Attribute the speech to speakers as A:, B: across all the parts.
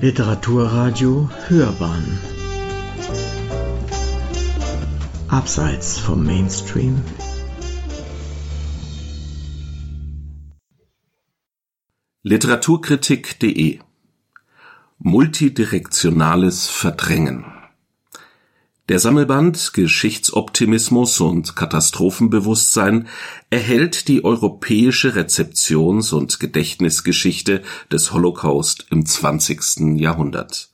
A: Literaturradio Hörbahn. Abseits vom Mainstream.
B: Literaturkritik.de Multidirektionales Verdrängen der Sammelband Geschichtsoptimismus und Katastrophenbewusstsein erhält die europäische Rezeptions- und Gedächtnisgeschichte des Holocaust im 20. Jahrhundert.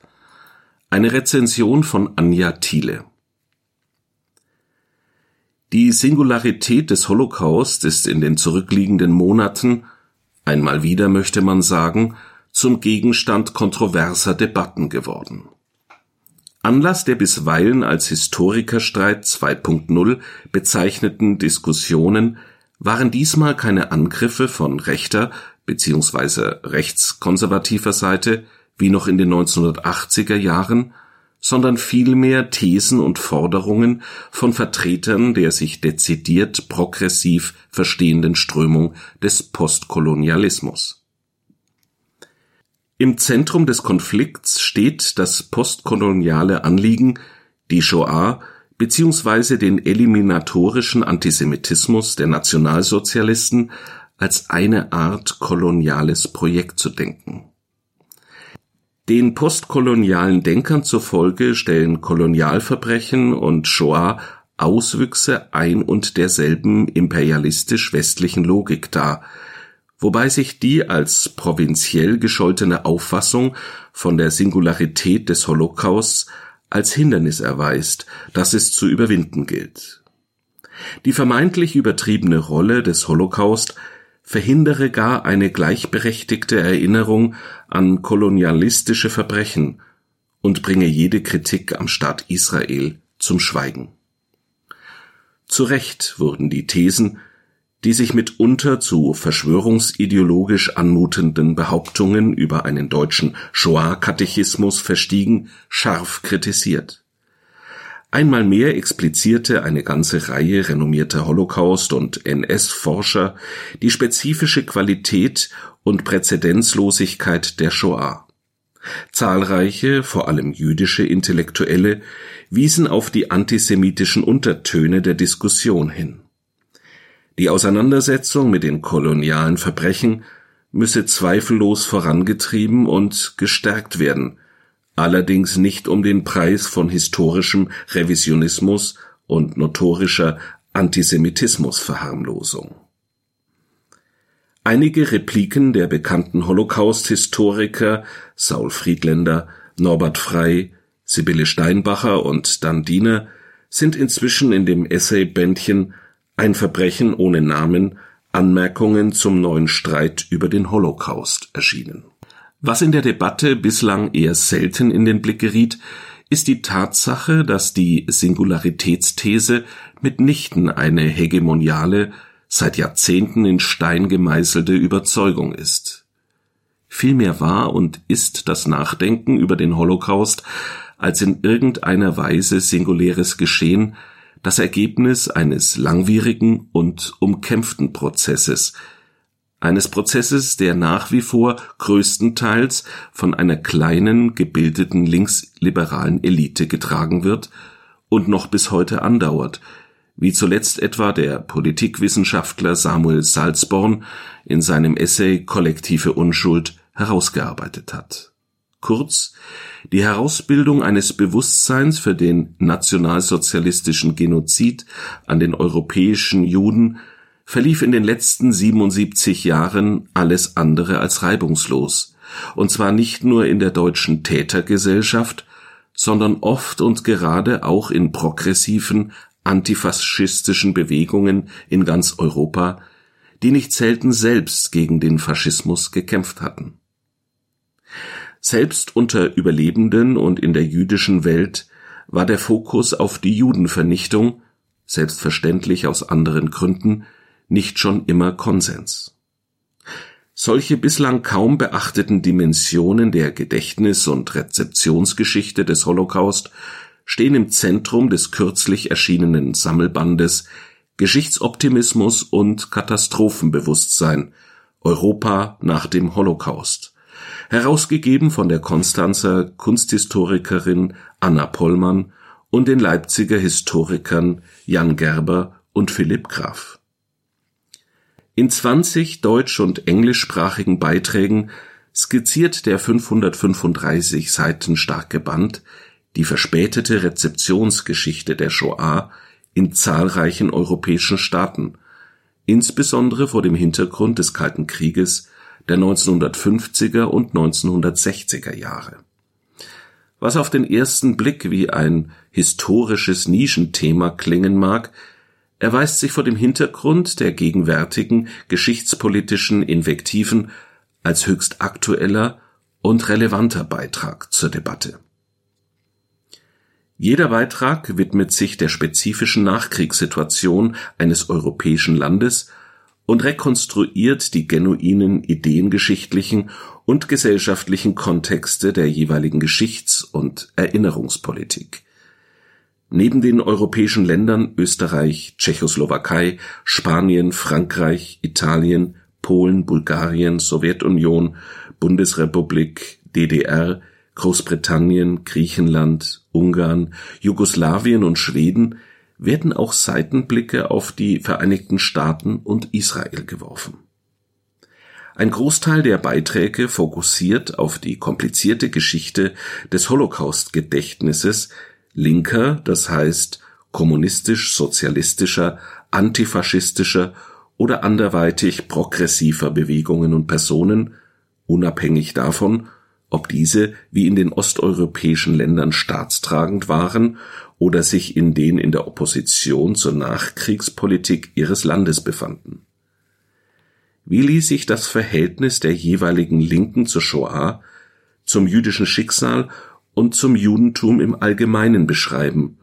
B: Eine Rezension von Anja Thiele. Die Singularität des Holocaust ist in den zurückliegenden Monaten, einmal wieder möchte man sagen, zum Gegenstand kontroverser Debatten geworden. Anlass der bisweilen als Historikerstreit 2.0 bezeichneten Diskussionen waren diesmal keine Angriffe von rechter bzw. rechtskonservativer Seite wie noch in den 1980er Jahren, sondern vielmehr Thesen und Forderungen von Vertretern der sich dezidiert progressiv verstehenden Strömung des Postkolonialismus im Zentrum des Konflikts steht das postkoloniale Anliegen, die Shoah bzw. den eliminatorischen Antisemitismus der Nationalsozialisten als eine Art koloniales Projekt zu denken. Den postkolonialen Denkern zufolge stellen Kolonialverbrechen und Shoah Auswüchse ein und derselben imperialistisch-westlichen Logik dar, wobei sich die als provinziell gescholtene Auffassung von der Singularität des Holocausts als Hindernis erweist, das es zu überwinden gilt. Die vermeintlich übertriebene Rolle des Holocaust verhindere gar eine gleichberechtigte Erinnerung an kolonialistische Verbrechen und bringe jede Kritik am Staat Israel zum Schweigen. Zu Recht wurden die Thesen die sich mitunter zu verschwörungsideologisch anmutenden Behauptungen über einen deutschen Shoah-Katechismus verstiegen, scharf kritisiert. Einmal mehr explizierte eine ganze Reihe renommierter Holocaust- und NS-Forscher die spezifische Qualität und Präzedenzlosigkeit der Shoah. Zahlreiche, vor allem jüdische Intellektuelle wiesen auf die antisemitischen Untertöne der Diskussion hin. Die Auseinandersetzung mit den kolonialen Verbrechen müsse zweifellos vorangetrieben und gestärkt werden, allerdings nicht um den Preis von historischem Revisionismus und notorischer Antisemitismusverharmlosung. Einige Repliken der bekannten Holocaust-Historiker Saul Friedländer, Norbert Frey, Sibylle Steinbacher und Dan Diener sind inzwischen in dem Essaybändchen ein Verbrechen ohne Namen Anmerkungen zum neuen Streit über den Holocaust erschienen. Was in der Debatte bislang eher selten in den Blick geriet, ist die Tatsache, dass die Singularitätsthese mitnichten eine hegemoniale, seit Jahrzehnten in Stein gemeißelte Überzeugung ist. Vielmehr war und ist das Nachdenken über den Holocaust als in irgendeiner Weise singuläres Geschehen das Ergebnis eines langwierigen und umkämpften Prozesses, eines Prozesses, der nach wie vor größtenteils von einer kleinen, gebildeten linksliberalen Elite getragen wird und noch bis heute andauert, wie zuletzt etwa der Politikwissenschaftler Samuel Salzborn in seinem Essay Kollektive Unschuld herausgearbeitet hat. Kurz, die Herausbildung eines Bewusstseins für den nationalsozialistischen Genozid an den europäischen Juden verlief in den letzten 77 Jahren alles andere als reibungslos, und zwar nicht nur in der deutschen Tätergesellschaft, sondern oft und gerade auch in progressiven antifaschistischen Bewegungen in ganz Europa, die nicht selten selbst gegen den Faschismus gekämpft hatten. Selbst unter Überlebenden und in der jüdischen Welt war der Fokus auf die Judenvernichtung, selbstverständlich aus anderen Gründen, nicht schon immer Konsens. Solche bislang kaum beachteten Dimensionen der Gedächtnis- und Rezeptionsgeschichte des Holocaust stehen im Zentrum des kürzlich erschienenen Sammelbandes Geschichtsoptimismus und Katastrophenbewusstsein Europa nach dem Holocaust herausgegeben von der Konstanzer Kunsthistorikerin Anna Pollmann und den Leipziger Historikern Jan Gerber und Philipp Graf. In 20 deutsch- und englischsprachigen Beiträgen skizziert der 535 Seiten starke Band die verspätete Rezeptionsgeschichte der Shoah in zahlreichen europäischen Staaten, insbesondere vor dem Hintergrund des Kalten Krieges der 1950er und 1960er Jahre. Was auf den ersten Blick wie ein historisches Nischenthema klingen mag, erweist sich vor dem Hintergrund der gegenwärtigen geschichtspolitischen Invektiven als höchst aktueller und relevanter Beitrag zur Debatte. Jeder Beitrag widmet sich der spezifischen Nachkriegssituation eines europäischen Landes und rekonstruiert die genuinen ideengeschichtlichen und gesellschaftlichen Kontexte der jeweiligen Geschichts- und Erinnerungspolitik. Neben den europäischen Ländern Österreich, Tschechoslowakei, Spanien, Frankreich, Italien, Polen, Bulgarien, Sowjetunion, Bundesrepublik, DDR, Großbritannien, Griechenland, Ungarn, Jugoslawien und Schweden werden auch Seitenblicke auf die Vereinigten Staaten und Israel geworfen. Ein Großteil der Beiträge fokussiert auf die komplizierte Geschichte des Holocaust-Gedächtnisses linker, das heißt kommunistisch-sozialistischer, antifaschistischer oder anderweitig progressiver Bewegungen und Personen, unabhängig davon, ob diese wie in den osteuropäischen Ländern staatstragend waren oder sich in den in der Opposition zur Nachkriegspolitik ihres Landes befanden. Wie ließ sich das Verhältnis der jeweiligen Linken zur Shoah, zum jüdischen Schicksal und zum Judentum im Allgemeinen beschreiben,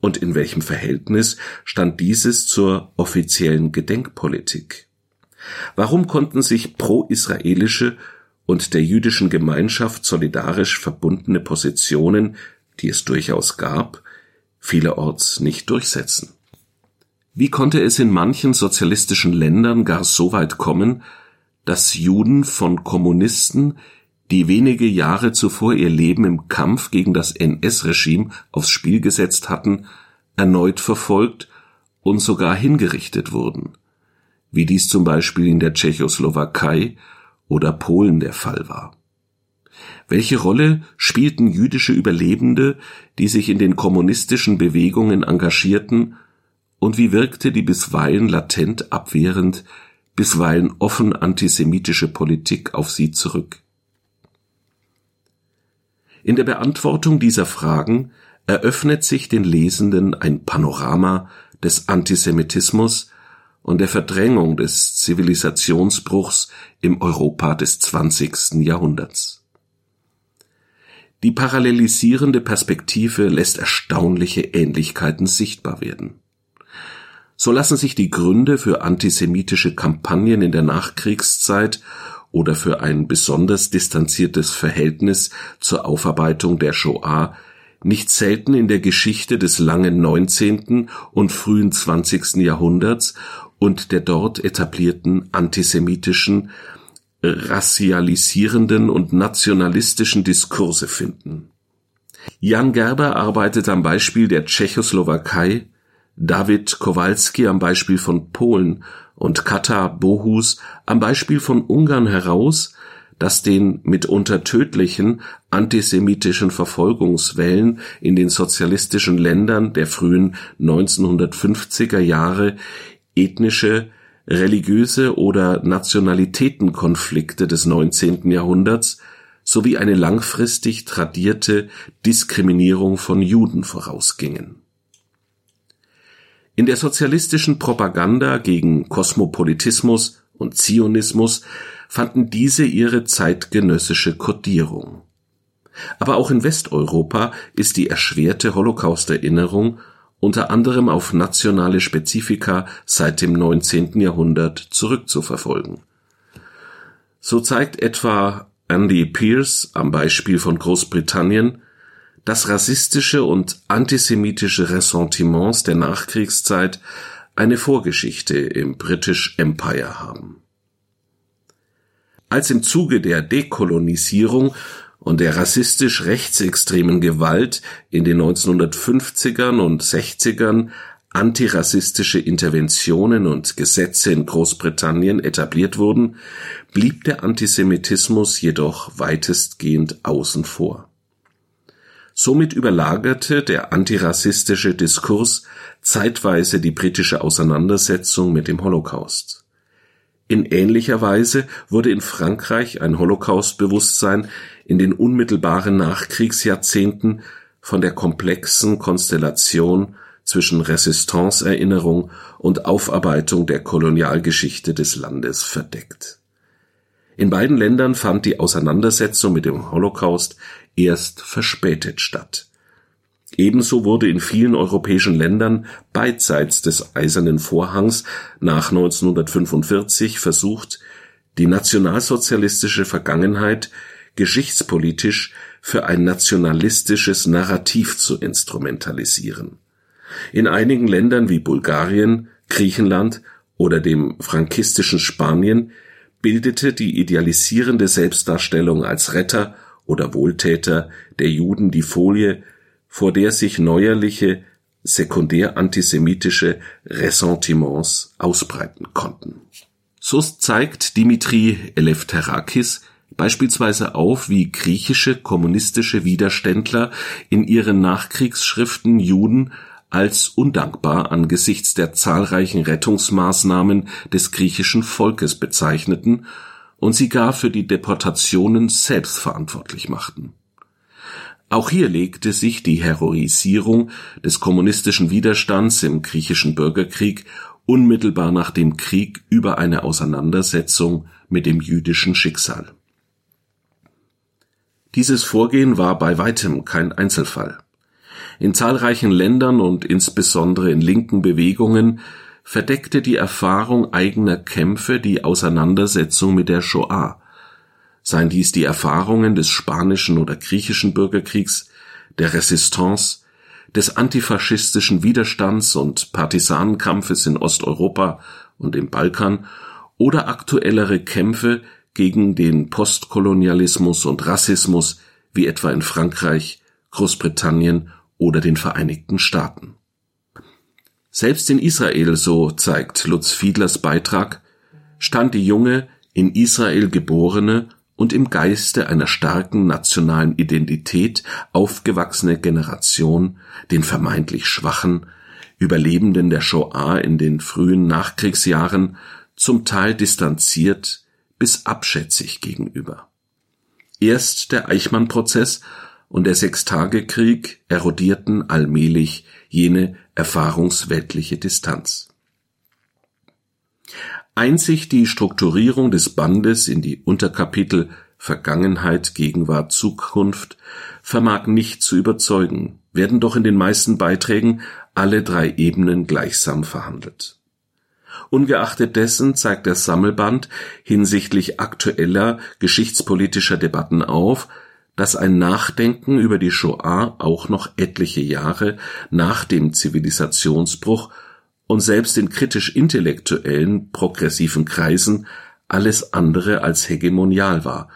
B: und in welchem Verhältnis stand dieses zur offiziellen Gedenkpolitik? Warum konnten sich pro-israelische und der jüdischen Gemeinschaft solidarisch verbundene Positionen, die es durchaus gab, vielerorts nicht durchsetzen. Wie konnte es in manchen sozialistischen Ländern gar so weit kommen, dass Juden von Kommunisten, die wenige Jahre zuvor ihr Leben im Kampf gegen das NS-Regime aufs Spiel gesetzt hatten, erneut verfolgt und sogar hingerichtet wurden, wie dies zum Beispiel in der Tschechoslowakei oder Polen der Fall war. Welche Rolle spielten jüdische Überlebende, die sich in den kommunistischen Bewegungen engagierten, und wie wirkte die bisweilen latent abwehrend, bisweilen offen antisemitische Politik auf sie zurück? In der Beantwortung dieser Fragen eröffnet sich den Lesenden ein Panorama des Antisemitismus und der Verdrängung des Zivilisationsbruchs im Europa des 20. Jahrhunderts. Die parallelisierende Perspektive lässt erstaunliche Ähnlichkeiten sichtbar werden. So lassen sich die Gründe für antisemitische Kampagnen in der Nachkriegszeit oder für ein besonders distanziertes Verhältnis zur Aufarbeitung der Shoah nicht selten in der Geschichte des langen 19. und frühen 20. Jahrhunderts und der dort etablierten antisemitischen, rassialisierenden und nationalistischen Diskurse finden. Jan Gerber arbeitet am Beispiel der Tschechoslowakei, David Kowalski am Beispiel von Polen und Kata Bohus am Beispiel von Ungarn heraus, dass den mitunter tödlichen antisemitischen Verfolgungswellen in den sozialistischen Ländern der frühen 1950er Jahre ethnische, religiöse oder Nationalitätenkonflikte des 19. Jahrhunderts sowie eine langfristig tradierte Diskriminierung von Juden vorausgingen. In der sozialistischen Propaganda gegen Kosmopolitismus und Zionismus fanden diese ihre zeitgenössische Kodierung. Aber auch in Westeuropa ist die erschwerte Holocaust-Erinnerung unter anderem auf nationale Spezifika seit dem 19. Jahrhundert zurückzuverfolgen. So zeigt etwa Andy Pierce am Beispiel von Großbritannien, dass rassistische und antisemitische Ressentiments der Nachkriegszeit eine Vorgeschichte im British Empire haben. Als im Zuge der Dekolonisierung und der rassistisch rechtsextremen Gewalt in den 1950ern und 60ern antirassistische Interventionen und Gesetze in Großbritannien etabliert wurden, blieb der Antisemitismus jedoch weitestgehend außen vor. Somit überlagerte der antirassistische Diskurs zeitweise die britische Auseinandersetzung mit dem Holocaust. In ähnlicher Weise wurde in Frankreich ein Holocaustbewusstsein in den unmittelbaren Nachkriegsjahrzehnten von der komplexen Konstellation zwischen Resistance-Erinnerung und Aufarbeitung der Kolonialgeschichte des Landes verdeckt. In beiden Ländern fand die Auseinandersetzung mit dem Holocaust erst verspätet statt. Ebenso wurde in vielen europäischen Ländern beidseits des Eisernen Vorhangs nach 1945 versucht, die nationalsozialistische Vergangenheit geschichtspolitisch für ein nationalistisches Narrativ zu instrumentalisieren. In einigen Ländern wie Bulgarien, Griechenland oder dem frankistischen Spanien bildete die idealisierende Selbstdarstellung als Retter oder Wohltäter der Juden die Folie, vor der sich neuerliche sekundär antisemitische Ressentiments ausbreiten konnten. So zeigt Dimitri Eleftherakis beispielsweise auf, wie griechische kommunistische Widerständler in ihren Nachkriegsschriften Juden als undankbar angesichts der zahlreichen Rettungsmaßnahmen des griechischen Volkes bezeichneten und sie gar für die Deportationen selbst verantwortlich machten. Auch hier legte sich die Heroisierung des kommunistischen Widerstands im griechischen Bürgerkrieg unmittelbar nach dem Krieg über eine Auseinandersetzung mit dem jüdischen Schicksal. Dieses Vorgehen war bei weitem kein Einzelfall. In zahlreichen Ländern und insbesondere in linken Bewegungen verdeckte die Erfahrung eigener Kämpfe die Auseinandersetzung mit der Shoah, seien dies die Erfahrungen des spanischen oder griechischen Bürgerkriegs, der Resistance, des antifaschistischen Widerstands und Partisanenkampfes in Osteuropa und im Balkan oder aktuellere Kämpfe gegen den Postkolonialismus und Rassismus wie etwa in Frankreich, Großbritannien oder den Vereinigten Staaten. Selbst in Israel, so zeigt Lutz Fiedlers Beitrag, stand die junge, in Israel geborene und im Geiste einer starken nationalen Identität aufgewachsene Generation den vermeintlich schwachen, Überlebenden der Shoah in den frühen Nachkriegsjahren zum Teil distanziert bis abschätzig gegenüber. Erst der Eichmann-Prozess und der Sechstagekrieg erodierten allmählich jene erfahrungsweltliche Distanz. Einzig die Strukturierung des Bandes in die Unterkapitel Vergangenheit, Gegenwart, Zukunft vermag nicht zu überzeugen, werden doch in den meisten Beiträgen alle drei Ebenen gleichsam verhandelt. Ungeachtet dessen zeigt der Sammelband hinsichtlich aktueller geschichtspolitischer Debatten auf, dass ein Nachdenken über die Shoah auch noch etliche Jahre nach dem Zivilisationsbruch und selbst in kritisch intellektuellen, progressiven Kreisen alles andere als hegemonial war,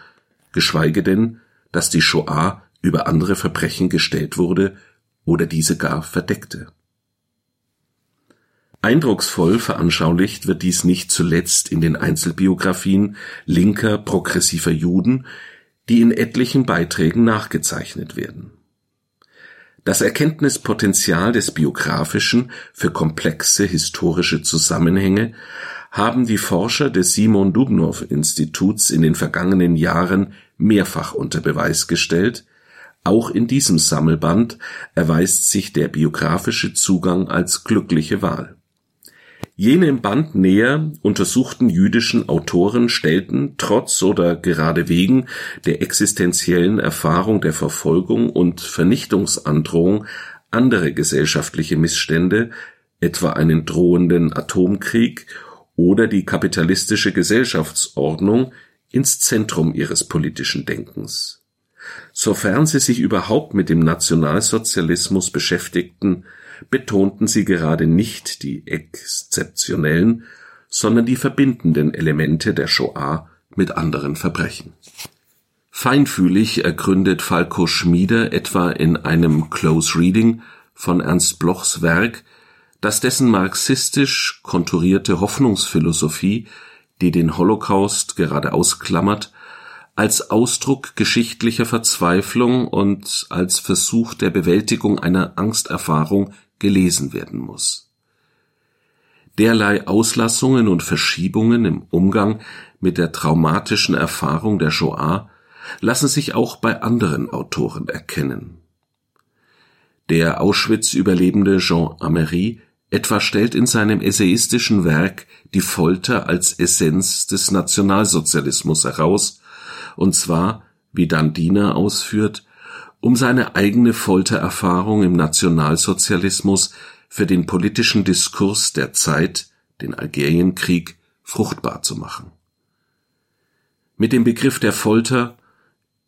B: geschweige denn, dass die Shoah über andere Verbrechen gestellt wurde oder diese gar verdeckte. Eindrucksvoll veranschaulicht wird dies nicht zuletzt in den Einzelbiografien linker progressiver Juden, die in etlichen Beiträgen nachgezeichnet werden. Das Erkenntnispotenzial des Biografischen für komplexe historische Zusammenhänge haben die Forscher des Simon Dubnow Instituts in den vergangenen Jahren mehrfach unter Beweis gestellt, auch in diesem Sammelband erweist sich der biografische Zugang als glückliche Wahl Jene im Band näher untersuchten jüdischen Autoren stellten trotz oder gerade wegen der existenziellen Erfahrung der Verfolgung und Vernichtungsandrohung andere gesellschaftliche Missstände, etwa einen drohenden Atomkrieg oder die kapitalistische Gesellschaftsordnung, ins Zentrum ihres politischen Denkens. Sofern sie sich überhaupt mit dem Nationalsozialismus beschäftigten, betonten sie gerade nicht die exzeptionellen, sondern die verbindenden Elemente der Shoah mit anderen Verbrechen. Feinfühlig ergründet Falco Schmiede etwa in einem Close Reading von Ernst Blochs Werk, dass dessen marxistisch konturierte Hoffnungsphilosophie, die den Holocaust gerade ausklammert, als Ausdruck geschichtlicher Verzweiflung und als Versuch der Bewältigung einer Angsterfahrung gelesen werden muss. Derlei Auslassungen und Verschiebungen im Umgang mit der traumatischen Erfahrung der Shoah lassen sich auch bei anderen Autoren erkennen. Der Auschwitz-Überlebende Jean Amery etwa stellt in seinem essayistischen Werk die Folter als Essenz des Nationalsozialismus heraus, und zwar, wie Dandiner ausführt, um seine eigene Foltererfahrung im Nationalsozialismus für den politischen Diskurs der Zeit, den Algerienkrieg, fruchtbar zu machen. Mit dem Begriff der Folter,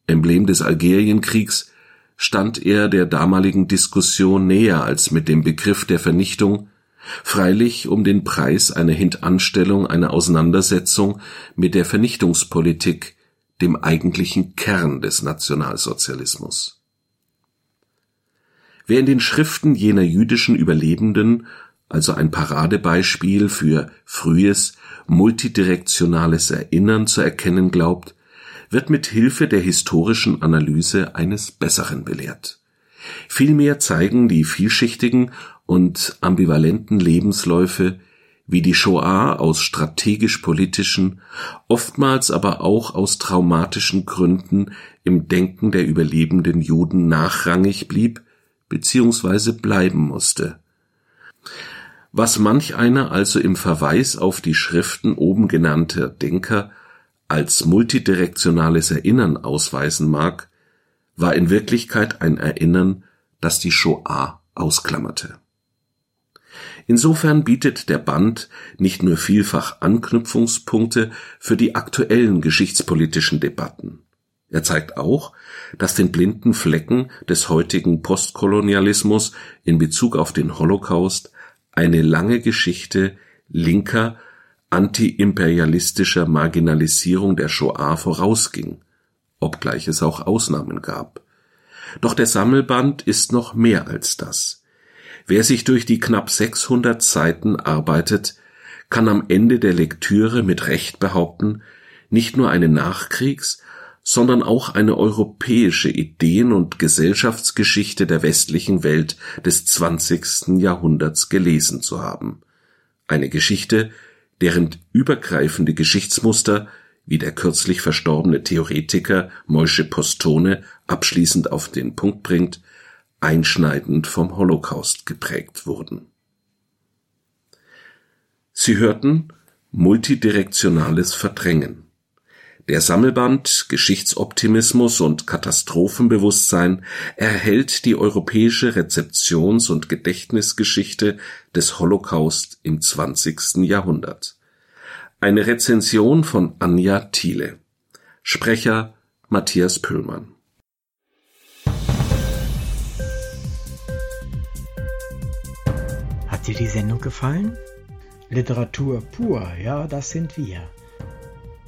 B: Emblem des Algerienkriegs, stand er der damaligen Diskussion näher als mit dem Begriff der Vernichtung, freilich um den Preis einer Hintanstellung einer Auseinandersetzung mit der Vernichtungspolitik, dem eigentlichen Kern des Nationalsozialismus. Wer in den Schriften jener jüdischen Überlebenden also ein Paradebeispiel für frühes, multidirektionales Erinnern zu erkennen glaubt, wird mit Hilfe der historischen Analyse eines Besseren belehrt. Vielmehr zeigen die vielschichtigen und ambivalenten Lebensläufe, wie die Shoah aus strategisch-politischen, oftmals aber auch aus traumatischen Gründen im Denken der überlebenden Juden nachrangig blieb bzw. bleiben musste. Was manch einer also im Verweis auf die Schriften oben genannter Denker als multidirektionales Erinnern ausweisen mag, war in Wirklichkeit ein Erinnern, das die Shoah ausklammerte. Insofern bietet der Band nicht nur vielfach Anknüpfungspunkte für die aktuellen geschichtspolitischen Debatten. Er zeigt auch, dass den blinden Flecken des heutigen Postkolonialismus in Bezug auf den Holocaust eine lange Geschichte linker antiimperialistischer Marginalisierung der Shoah vorausging, obgleich es auch Ausnahmen gab. Doch der Sammelband ist noch mehr als das. Wer sich durch die knapp 600 Seiten arbeitet, kann am Ende der Lektüre mit Recht behaupten, nicht nur eine Nachkriegs-, sondern auch eine europäische Ideen- und Gesellschaftsgeschichte der westlichen Welt des 20. Jahrhunderts gelesen zu haben. Eine Geschichte, deren übergreifende Geschichtsmuster, wie der kürzlich verstorbene Theoretiker Moische Postone abschließend auf den Punkt bringt, einschneidend vom Holocaust geprägt wurden. Sie hörten multidirektionales Verdrängen. Der Sammelband Geschichtsoptimismus und Katastrophenbewusstsein erhält die europäische Rezeptions- und Gedächtnisgeschichte des Holocaust im 20. Jahrhundert. Eine Rezension von Anja Thiele. Sprecher Matthias Pöllmann.
C: Hat dir die Sendung gefallen? Literatur pur, ja, das sind wir